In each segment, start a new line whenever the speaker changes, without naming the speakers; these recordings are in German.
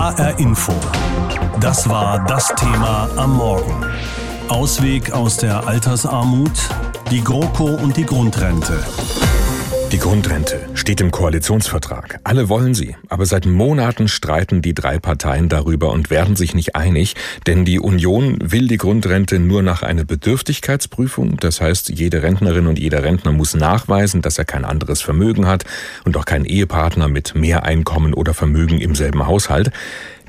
HR Info. Das war das Thema am Morgen. Ausweg aus der Altersarmut, die GroKo und die Grundrente.
Die Grundrente steht im Koalitionsvertrag. Alle wollen sie. Aber seit Monaten streiten die drei Parteien darüber und werden sich nicht einig, denn die Union will die Grundrente nur nach einer Bedürftigkeitsprüfung. Das heißt, jede Rentnerin und jeder Rentner muss nachweisen, dass er kein anderes Vermögen hat und auch kein Ehepartner mit mehr Einkommen oder Vermögen im selben Haushalt.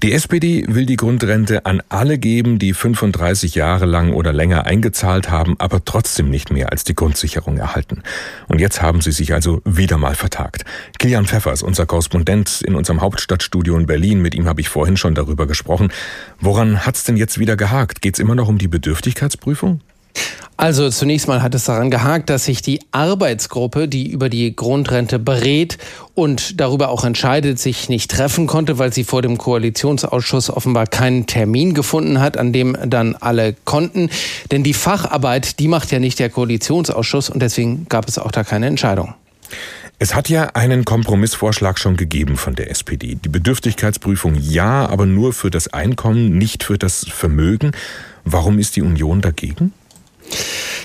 Die SPD will die Grundrente an alle geben, die 35 Jahre lang oder länger eingezahlt haben, aber trotzdem nicht mehr als die Grundsicherung erhalten. Und jetzt haben sie sich also wieder mal vertagt. Kilian Pfeffers, unser Korrespondent in unserem Hauptstadtstudio in Berlin, mit ihm habe ich vorhin schon darüber gesprochen. Woran hat's denn jetzt wieder gehakt? Geht's immer noch um die Bedürftigkeitsprüfung?
Also zunächst mal hat es daran gehakt, dass sich die Arbeitsgruppe, die über die Grundrente berät und darüber auch entscheidet, sich nicht treffen konnte, weil sie vor dem Koalitionsausschuss offenbar keinen Termin gefunden hat, an dem dann alle konnten. Denn die Facharbeit, die macht ja nicht der Koalitionsausschuss und deswegen gab es auch da keine Entscheidung.
Es hat ja einen Kompromissvorschlag schon gegeben von der SPD. Die Bedürftigkeitsprüfung ja, aber nur für das Einkommen, nicht für das Vermögen. Warum ist die Union dagegen?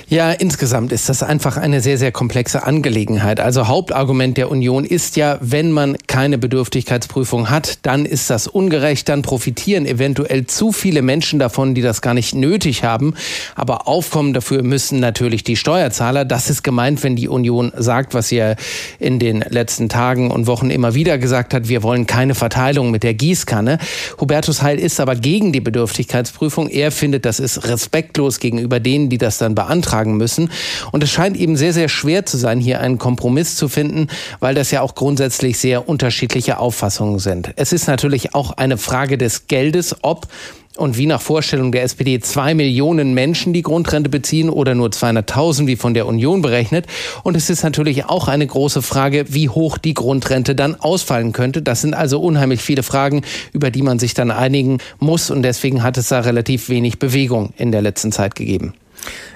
Ja, insgesamt ist das einfach eine sehr, sehr komplexe Angelegenheit. Also Hauptargument der Union ist ja, wenn man keine Bedürftigkeitsprüfung hat, dann ist das ungerecht, dann profitieren eventuell zu viele Menschen davon, die das gar nicht nötig haben. Aber aufkommen dafür müssen natürlich die Steuerzahler. Das ist gemeint, wenn die Union sagt, was sie ja in den letzten Tagen und Wochen immer wieder gesagt hat, wir wollen keine Verteilung mit der Gießkanne. Hubertus Heil ist aber gegen die Bedürftigkeitsprüfung. Er findet, das ist respektlos gegenüber denen, die das dann beantragen müssen. Und es scheint eben sehr, sehr schwer zu sein, hier einen Kompromiss zu finden, weil das ja auch grundsätzlich sehr unterschiedliche Auffassungen sind. Es ist natürlich auch eine Frage des Geldes, ob und wie nach Vorstellung der SPD zwei Millionen Menschen die Grundrente beziehen oder nur 200.000 wie von der Union berechnet. Und es ist natürlich auch eine große Frage, wie hoch die Grundrente dann ausfallen könnte. Das sind also unheimlich viele Fragen, über die man sich dann einigen muss. Und deswegen hat es da relativ wenig Bewegung in der letzten Zeit gegeben.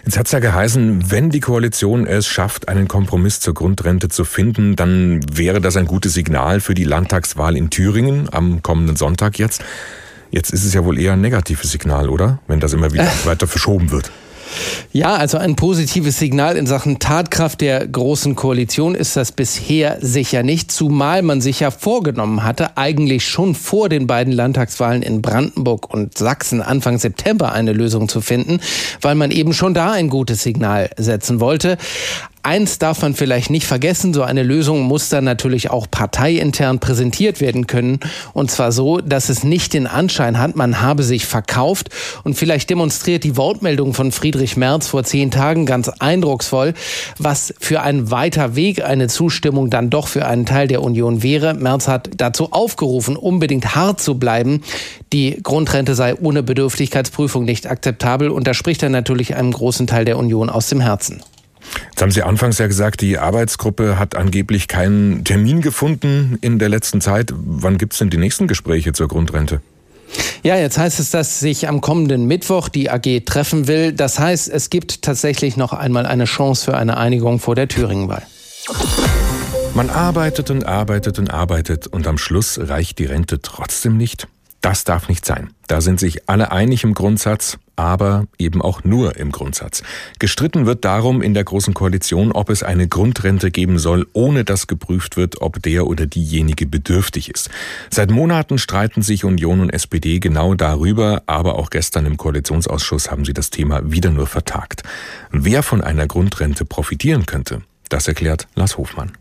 Jetzt hat es ja geheißen, wenn die Koalition es schafft, einen Kompromiss zur Grundrente zu finden, dann wäre das ein gutes Signal für die Landtagswahl in Thüringen am kommenden Sonntag jetzt. Jetzt ist es ja wohl eher ein negatives Signal, oder? Wenn das immer wieder weiter verschoben wird.
Ja, also ein positives Signal in Sachen Tatkraft der Großen Koalition ist das bisher sicher nicht, zumal man sich ja vorgenommen hatte, eigentlich schon vor den beiden Landtagswahlen in Brandenburg und Sachsen Anfang September eine Lösung zu finden, weil man eben schon da ein gutes Signal setzen wollte. Eins darf man vielleicht nicht vergessen, so eine Lösung muss dann natürlich auch parteiintern präsentiert werden können. Und zwar so, dass es nicht den Anschein hat, man habe sich verkauft. Und vielleicht demonstriert die Wortmeldung von Friedrich Merz vor zehn Tagen ganz eindrucksvoll, was für ein weiter Weg eine Zustimmung dann doch für einen Teil der Union wäre. Merz hat dazu aufgerufen, unbedingt hart zu bleiben. Die Grundrente sei ohne Bedürftigkeitsprüfung nicht akzeptabel. Und da spricht er natürlich einem großen Teil der Union aus dem Herzen.
Jetzt haben Sie anfangs ja gesagt, die Arbeitsgruppe hat angeblich keinen Termin gefunden in der letzten Zeit. Wann gibt es denn die nächsten Gespräche zur Grundrente?
Ja, jetzt heißt es, dass sich am kommenden Mittwoch die AG treffen will. Das heißt, es gibt tatsächlich noch einmal eine Chance für eine Einigung vor der Thüringenwahl.
Man arbeitet und arbeitet und arbeitet und am Schluss reicht die Rente trotzdem nicht. Das darf nicht sein. Da sind sich alle einig im Grundsatz, aber eben auch nur im Grundsatz. Gestritten wird darum in der Großen Koalition, ob es eine Grundrente geben soll, ohne dass geprüft wird, ob der oder diejenige bedürftig ist. Seit Monaten streiten sich Union und SPD genau darüber, aber auch gestern im Koalitionsausschuss haben sie das Thema wieder nur vertagt. Wer von einer Grundrente profitieren könnte, das erklärt Lars Hofmann.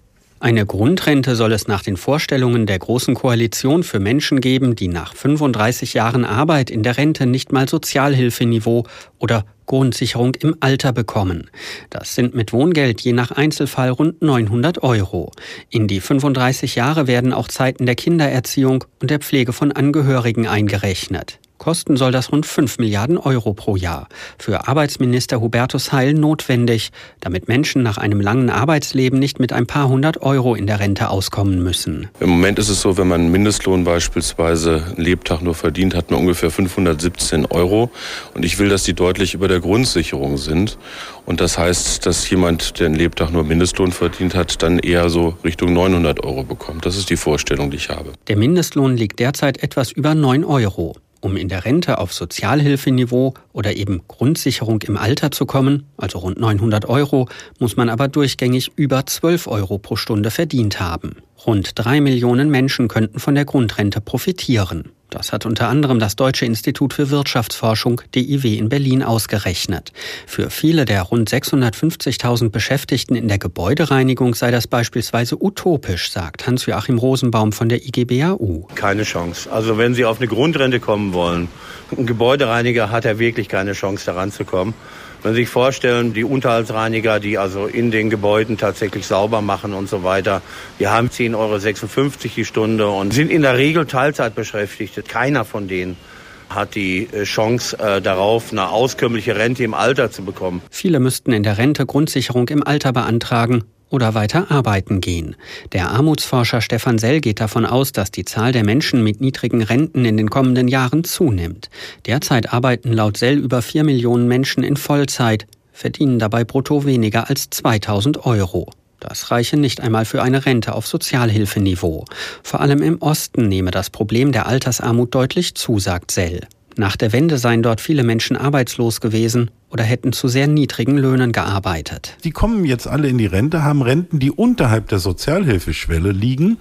Eine Grundrente soll es nach den Vorstellungen der Großen Koalition für Menschen geben, die nach 35 Jahren Arbeit in der Rente nicht mal Sozialhilfeniveau oder Grundsicherung im Alter bekommen. Das sind mit Wohngeld je nach Einzelfall rund 900 Euro. In die 35 Jahre werden auch Zeiten der Kindererziehung und der Pflege von Angehörigen eingerechnet. Kosten soll das rund 5 Milliarden Euro pro Jahr. Für Arbeitsminister Hubertus Heil notwendig, damit Menschen nach einem langen Arbeitsleben nicht mit ein paar hundert Euro in der Rente auskommen müssen.
Im Moment ist es so, wenn man Mindestlohn beispielsweise einen Lebtag nur verdient, hat man ungefähr 517 Euro. Und ich will, dass die deutlich über der Grundsicherung sind. Und das heißt, dass jemand, der einen Lebtag nur Mindestlohn verdient hat, dann eher so Richtung 900 Euro bekommt. Das ist die Vorstellung, die ich habe.
Der Mindestlohn liegt derzeit etwas über 9 Euro. Um in der Rente auf Sozialhilfeniveau oder eben Grundsicherung im Alter zu kommen, also rund 900 Euro, muss man aber durchgängig über 12 Euro pro Stunde verdient haben. Rund drei Millionen Menschen könnten von der Grundrente profitieren. Das hat unter anderem das Deutsche Institut für Wirtschaftsforschung DIW in Berlin ausgerechnet. Für viele der rund 650.000 Beschäftigten in der Gebäudereinigung sei das beispielsweise utopisch, sagt Hans-Joachim Rosenbaum von der IGBAU.
Keine Chance. Also wenn Sie auf eine Grundrente kommen wollen, ein Gebäudereiniger hat ja wirklich keine Chance daran zu kommen. Wenn Sie sich vorstellen, die Unterhaltsreiniger, die also in den Gebäuden tatsächlich sauber machen und so weiter, die haben 10,56 Euro die Stunde und sind in der Regel Teilzeit beschäftigt. Keiner von denen hat die äh, Chance äh, darauf, eine auskömmliche Rente im Alter zu bekommen.
Viele müssten in der Rente Grundsicherung im Alter beantragen oder weiter arbeiten gehen. Der Armutsforscher Stefan Sell geht davon aus, dass die Zahl der Menschen mit niedrigen Renten in den kommenden Jahren zunimmt. Derzeit arbeiten laut Sell über vier Millionen Menschen in Vollzeit, verdienen dabei brutto weniger als 2000 Euro. Das reiche nicht einmal für eine Rente auf Sozialhilfeniveau. Vor allem im Osten nehme das Problem der Altersarmut deutlich zu, sagt Sell. Nach der Wende seien dort viele Menschen arbeitslos gewesen oder hätten zu sehr niedrigen Löhnen gearbeitet.
Die kommen jetzt alle in die Rente, haben Renten, die unterhalb der Sozialhilfeschwelle liegen,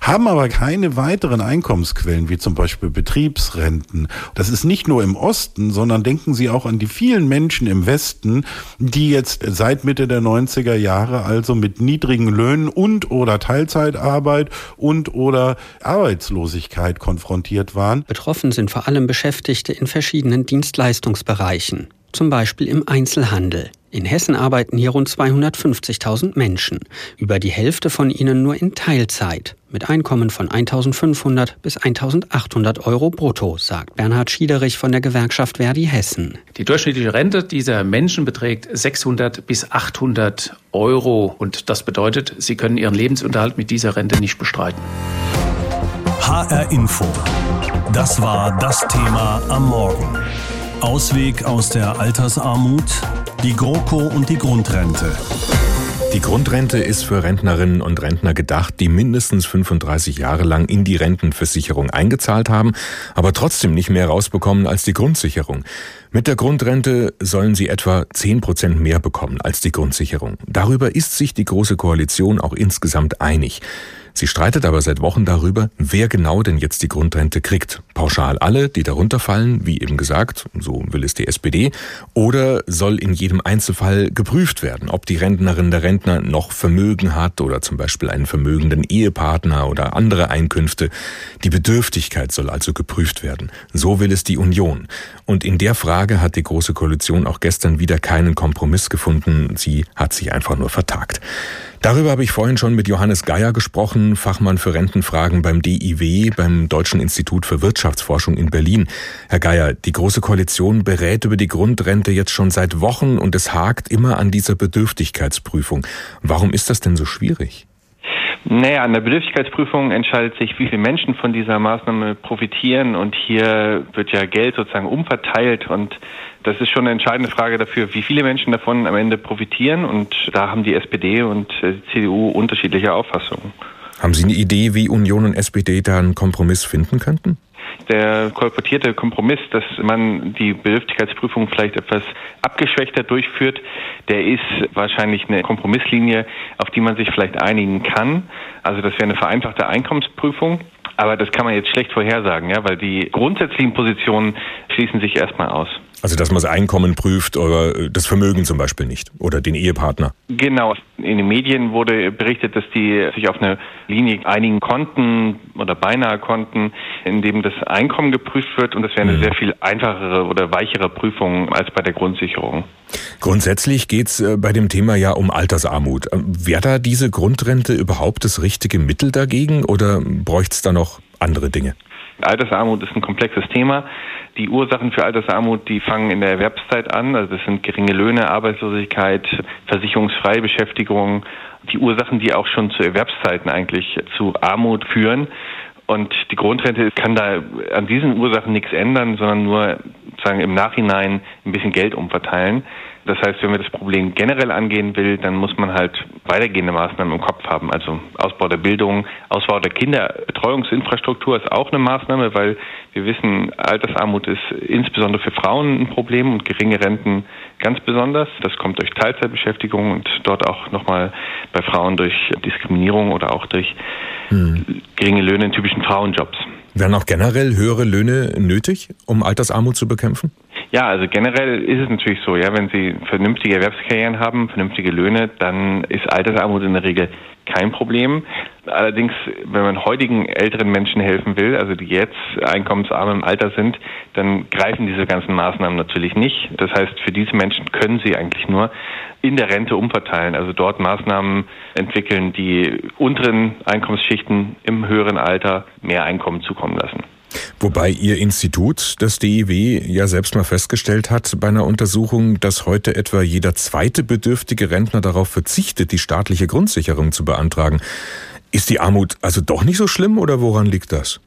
haben aber keine weiteren Einkommensquellen, wie zum Beispiel Betriebsrenten. Das ist nicht nur im Osten, sondern denken Sie auch an die vielen Menschen im Westen, die jetzt seit Mitte der 90er Jahre also mit niedrigen Löhnen und oder Teilzeitarbeit und oder Arbeitslosigkeit konfrontiert waren.
Betroffen sind vor allem Beschäftigte in verschiedenen Dienstleistungsbereichen zum Beispiel im Einzelhandel. In Hessen arbeiten hier rund 250.000 Menschen, über die Hälfte von ihnen nur in Teilzeit, mit Einkommen von 1.500 bis 1.800 Euro brutto, sagt Bernhard Schiederich von der Gewerkschaft Verdi Hessen.
Die durchschnittliche Rente dieser Menschen beträgt 600 bis 800 Euro und das bedeutet, sie können ihren Lebensunterhalt mit dieser Rente nicht bestreiten.
HR Info. Das war das Thema am Morgen. Ausweg aus der Altersarmut, die GroKo und die Grundrente.
Die Grundrente ist für Rentnerinnen und Rentner gedacht, die mindestens 35 Jahre lang in die Rentenversicherung eingezahlt haben, aber trotzdem nicht mehr rausbekommen als die Grundsicherung. Mit der Grundrente sollen sie etwa 10 Prozent mehr bekommen als die Grundsicherung. Darüber ist sich die Große Koalition auch insgesamt einig. Sie streitet aber seit Wochen darüber, wer genau denn jetzt die Grundrente kriegt. Pauschal alle, die darunter fallen, wie eben gesagt, so will es die SPD, oder soll in jedem Einzelfall geprüft werden, ob die Rentnerin der Rentner noch Vermögen hat oder zum Beispiel einen vermögenden Ehepartner oder andere Einkünfte. Die Bedürftigkeit soll also geprüft werden. So will es die Union. Und in der Frage hat die Große Koalition auch gestern wieder keinen Kompromiss gefunden. Sie hat sich einfach nur vertagt. Darüber habe ich vorhin schon mit Johannes Geier gesprochen, Fachmann für Rentenfragen beim DIW, beim Deutschen Institut für Wirtschaftsforschung in Berlin. Herr Geier, die Große Koalition berät über die Grundrente jetzt schon seit Wochen und es hakt immer an dieser Bedürftigkeitsprüfung. Warum ist das denn so schwierig?
Naja, an der Bedürftigkeitsprüfung entscheidet sich, wie viele Menschen von dieser Maßnahme profitieren und hier wird ja Geld sozusagen umverteilt und das ist schon eine entscheidende Frage dafür, wie viele Menschen davon am Ende profitieren und da haben die SPD und die CDU unterschiedliche Auffassungen.
Haben Sie eine Idee, wie Union und SPD da einen Kompromiss finden könnten?
Der kolportierte Kompromiss, dass man die Bedürftigkeitsprüfung vielleicht etwas abgeschwächter durchführt, der ist wahrscheinlich eine Kompromisslinie, auf die man sich vielleicht einigen kann. Also das wäre eine vereinfachte Einkommensprüfung. Aber das kann man jetzt schlecht vorhersagen, ja, weil die grundsätzlichen Positionen schließen sich erstmal aus.
Also dass man das Einkommen prüft oder das Vermögen zum Beispiel nicht oder den Ehepartner.
Genau. In den Medien wurde berichtet, dass die sich auf eine Linie einigen konnten oder beinahe konnten, in dem das Einkommen geprüft wird und das wäre eine sehr viel einfachere oder weichere Prüfung als bei der Grundsicherung.
Grundsätzlich geht es äh, bei dem Thema ja um Altersarmut. Wäre da diese Grundrente überhaupt das richtige Mittel dagegen oder bräuchte es da noch andere Dinge?
Altersarmut ist ein komplexes Thema. Die Ursachen für Altersarmut, die fangen in der Erwerbszeit an. Also das sind geringe Löhne, Arbeitslosigkeit, versicherungsfreie Beschäftigung. Die Ursachen, die auch schon zu Erwerbszeiten eigentlich zu Armut führen. Und die Grundrente kann da an diesen Ursachen nichts ändern, sondern nur sagen im Nachhinein ein bisschen Geld umverteilen. Das heißt, wenn man das Problem generell angehen will, dann muss man halt weitergehende Maßnahmen im Kopf haben. Also Ausbau der Bildung, Ausbau der Kinderbetreuungsinfrastruktur ist auch eine Maßnahme, weil wir wissen, Altersarmut ist insbesondere für Frauen ein Problem und geringe Renten ganz besonders. Das kommt durch Teilzeitbeschäftigung und dort auch nochmal bei Frauen durch Diskriminierung oder auch durch hm. geringe Löhne in typischen Frauenjobs.
Wären auch generell höhere Löhne nötig, um Altersarmut zu bekämpfen?
Ja, also generell ist es natürlich so, ja, wenn Sie vernünftige Erwerbskarrieren haben, vernünftige Löhne, dann ist Altersarmut in der Regel kein Problem. Allerdings, wenn man heutigen älteren Menschen helfen will, also die jetzt einkommensarm im Alter sind, dann greifen diese ganzen Maßnahmen natürlich nicht. Das heißt, für diese Menschen können sie eigentlich nur in der Rente umverteilen, also dort Maßnahmen entwickeln, die unteren Einkommensschichten im höheren Alter mehr Einkommen zukommen lassen.
Wobei Ihr Institut, das DIW, ja selbst mal festgestellt hat bei einer Untersuchung, dass heute etwa jeder zweite bedürftige Rentner darauf verzichtet, die staatliche Grundsicherung zu beantragen. Ist die Armut also doch nicht so schlimm oder woran liegt das?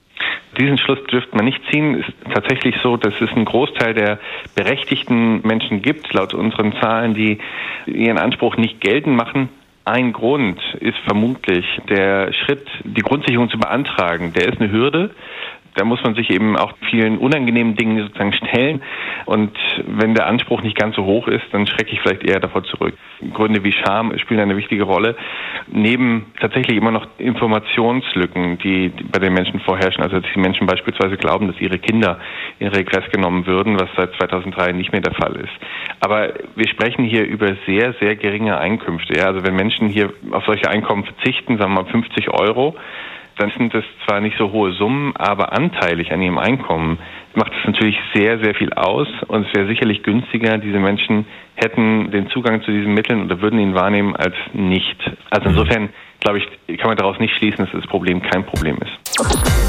Diesen Schluss dürfte man nicht ziehen. Es ist tatsächlich so, dass es einen Großteil der berechtigten Menschen gibt, laut unseren Zahlen, die ihren Anspruch nicht geltend machen. Ein Grund ist vermutlich der Schritt, die Grundsicherung zu beantragen. Der ist eine Hürde da muss man sich eben auch vielen unangenehmen Dingen sozusagen stellen. Und wenn der Anspruch nicht ganz so hoch ist, dann schrecke ich vielleicht eher davor zurück. Gründe wie Scham spielen eine wichtige Rolle. Neben tatsächlich immer noch Informationslücken, die bei den Menschen vorherrschen. Also dass die Menschen beispielsweise glauben, dass ihre Kinder in Regress genommen würden, was seit 2003 nicht mehr der Fall ist. Aber wir sprechen hier über sehr, sehr geringe Einkünfte. Ja? Also wenn Menschen hier auf solche Einkommen verzichten, sagen wir mal 50 Euro, dann sind das zwar nicht so hohe Summen, aber anteilig an ihrem Einkommen macht es natürlich sehr, sehr viel aus und es wäre sicherlich günstiger, diese Menschen hätten den Zugang zu diesen Mitteln oder würden ihn wahrnehmen als nicht. Also insofern, glaube ich, kann man daraus nicht schließen, dass das Problem kein Problem ist.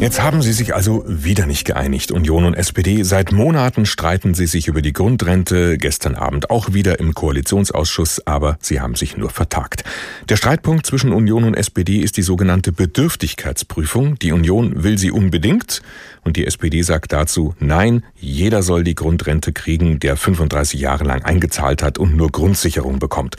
Jetzt haben sie sich also wieder nicht geeinigt, Union und SPD. Seit Monaten streiten sie sich über die Grundrente, gestern Abend auch wieder im Koalitionsausschuss, aber sie haben sich nur vertagt. Der Streitpunkt zwischen Union und SPD ist die sogenannte Bedürftigkeitsprüfung. Die Union will sie unbedingt und die SPD sagt dazu, nein, jeder soll die Grundrente kriegen, der 35 Jahre lang eingezahlt hat und nur Grundsicherung bekommt.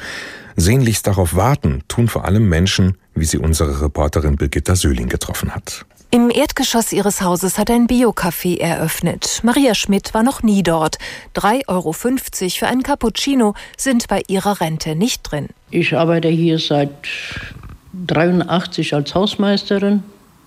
Sehnlichst darauf warten tun vor allem Menschen, wie sie unsere Reporterin Birgitta Söhling getroffen hat.
Im Erdgeschoss ihres Hauses hat ein Biocafé eröffnet. Maria Schmidt war noch nie dort. 3,50 Euro für einen Cappuccino sind bei ihrer Rente nicht drin.
Ich arbeite hier seit 83 als Hausmeisterin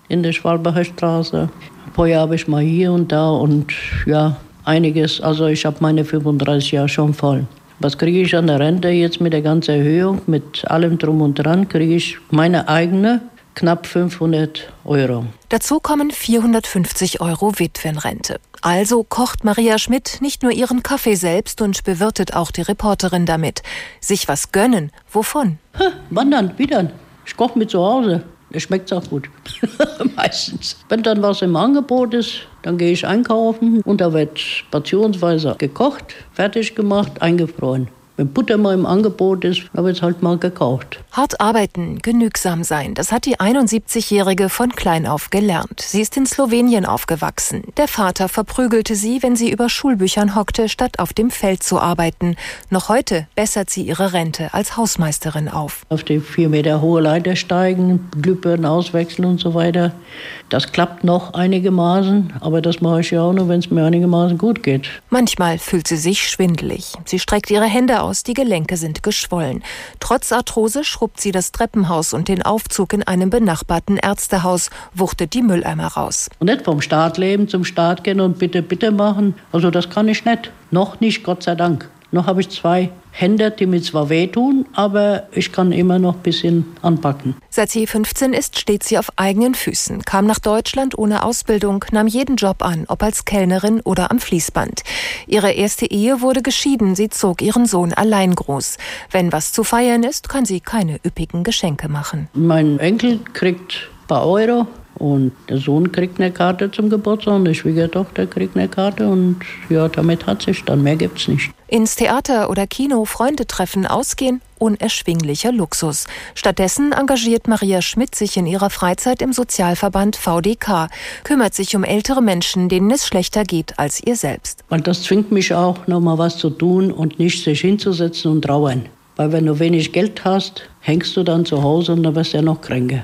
in der Schwalbacher Straße. Vorher habe ich mal hier und da und ja, einiges. Also ich habe meine 35 Jahre schon voll. Was kriege ich an der Rente jetzt mit der ganzen Erhöhung, mit allem drum und dran, kriege ich meine eigene knapp 500 Euro.
Dazu kommen 450 Euro Witwenrente. Also kocht Maria Schmidt nicht nur ihren Kaffee selbst und bewirtet auch die Reporterin damit. Sich was gönnen, wovon?
Ha, wandern, wieder. Ich koche mit zu Hause. Es schmeckt auch gut. Meistens. Wenn dann was im Angebot ist, dann gehe ich einkaufen und da wird portionsweise gekocht, fertig gemacht, eingefroren. Wenn Butter mal im Angebot ist, habe ich es halt mal gekauft.
Hart arbeiten, genügsam sein, das hat die 71-Jährige von klein auf gelernt. Sie ist in Slowenien aufgewachsen. Der Vater verprügelte sie, wenn sie über Schulbüchern hockte, statt auf dem Feld zu arbeiten. Noch heute bessert sie ihre Rente als Hausmeisterin auf.
Auf die vier Meter hohe Leiter steigen, Glühbirnen auswechseln und so weiter. Das klappt noch einigermaßen, aber das mache ich ja auch nur, wenn es mir einigermaßen gut geht.
Manchmal fühlt sie sich schwindelig. Sie streckt ihre Hände aus, die Gelenke sind geschwollen. Trotz Arthrose schrubbt sie das Treppenhaus und den Aufzug in einem benachbarten Ärztehaus, wuchtet die Mülleimer raus.
Und nicht vom Staat leben, zum Staat gehen und bitte, bitte machen. Also das kann ich nicht. Noch nicht, Gott sei Dank. Noch habe ich zwei Hände, die mir zwar wehtun, aber ich kann immer noch ein bisschen anpacken.
Seit sie 15 ist, steht sie auf eigenen Füßen, kam nach Deutschland ohne Ausbildung, nahm jeden Job an, ob als Kellnerin oder am Fließband. Ihre erste Ehe wurde geschieden, sie zog ihren Sohn allein groß. Wenn was zu feiern ist, kann sie keine üppigen Geschenke machen.
Mein Enkel kriegt ein paar Euro Und der Sohn kriegt eine Karte zum Geburtstag und die Schwiegertochter kriegt eine Karte und ja, damit hat sich dann, mehr gibt's nicht.
Ins Theater oder Kino Freunde treffen, ausgehen, unerschwinglicher Luxus. Stattdessen engagiert Maria Schmidt sich in ihrer Freizeit im Sozialverband VDK, kümmert sich um ältere Menschen, denen es schlechter geht als ihr selbst.
Weil das zwingt mich auch, nochmal was zu tun und nicht sich hinzusetzen und trauern. Weil wenn du wenig Geld hast, hängst du dann zu Hause und dann wirst du ja noch kränker.